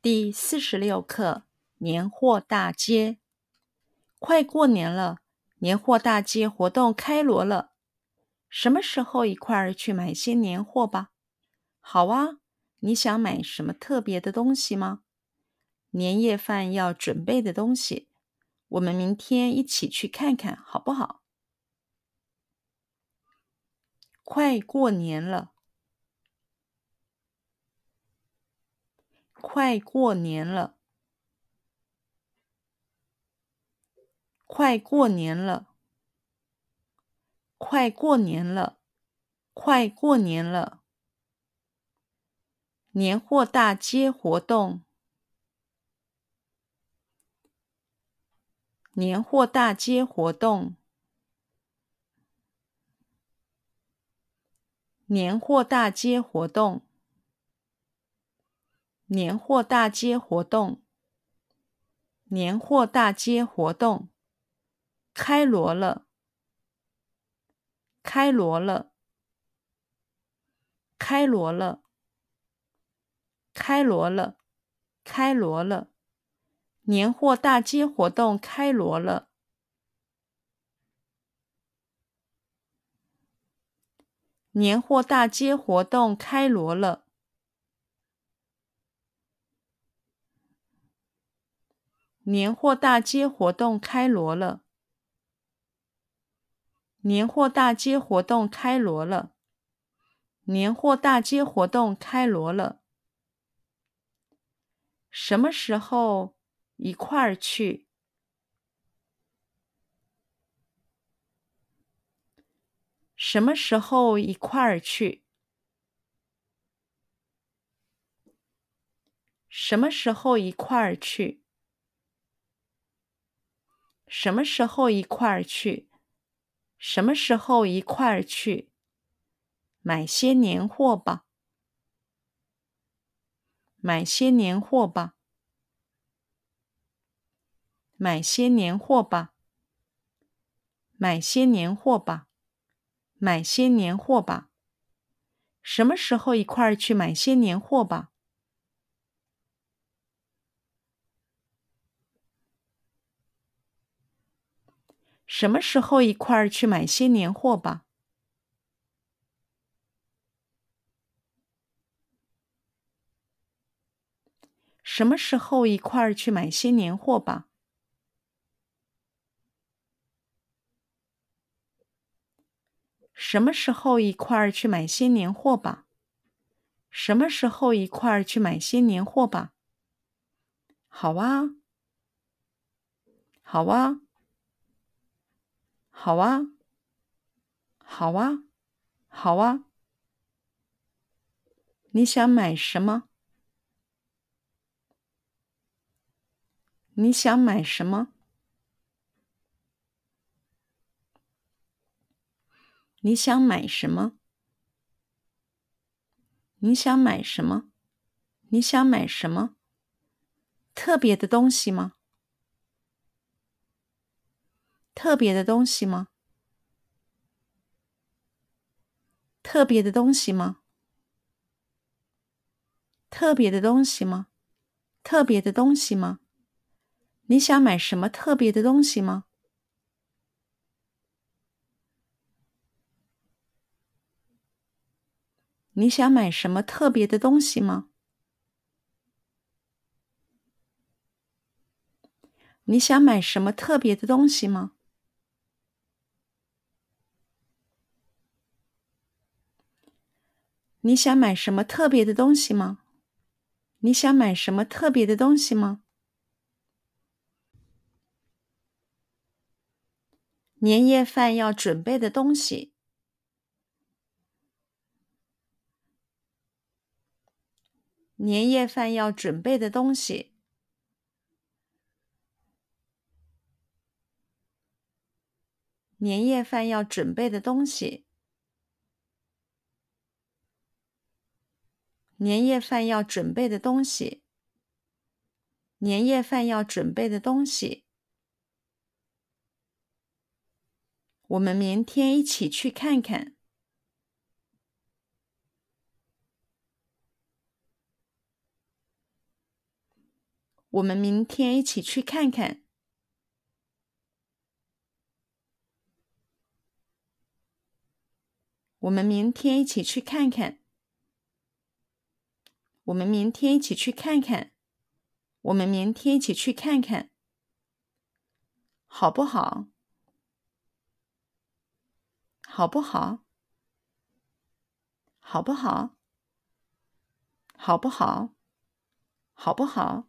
第四十六课年货大街。快过年了，年货大街活动开锣了。什么时候一块儿去买些年货吧？好啊，你想买什么特别的东西吗？年夜饭要准备的东西，我们明天一起去看看，好不好？快过年了。快过年了，快过年了，快过年了，快过年了。年货大街活动，年货大街活动，年货大街活动。年货大街活动，年货大街活动，开锣了，开锣了，开锣了，开锣了，开锣了，年货大街活动开锣了，年货大街活动开锣了。年货大街活动开锣了！年货大街活动开锣了！年货大街活动开锣了！什么时候一块儿去？什么时候一块儿去？什么时候一块儿去？什么时候一块儿去？什么时候一块儿去？买些年货吧。买些年货吧。买些年货吧。买些年货吧。买些年货吧。什么时候一块儿去买些年货吧？什么时候一块儿去买些年货吧？什么时候一块儿去买些年货吧？什么时候一块儿去买些年货吧？什么时候一块儿去买些年货吧？好啊，好啊。好啊，好啊，好啊！你想买什么？你想买什么？你想买什么？你想买什么？你想买什么？特别的东西吗？特别的东西吗？特别的东西吗？特别的东西吗？特别的东西吗？你想买什么特别的东西吗？你想买什么特别的东西吗？你想买什么特别的东西吗？你想买什么特别的东西吗？你想买什么特别的东西吗？年夜饭要准备的东西。年夜饭要准备的东西。年夜饭要准备的东西。年夜饭要准备的东西，年夜饭要准备的东西，我们明天一起去看看。我们明天一起去看看。我们明天一起去看看。我们明天一起去看看。我们明天一起去看看，好不好？好不好？好不好？好不好？好不好？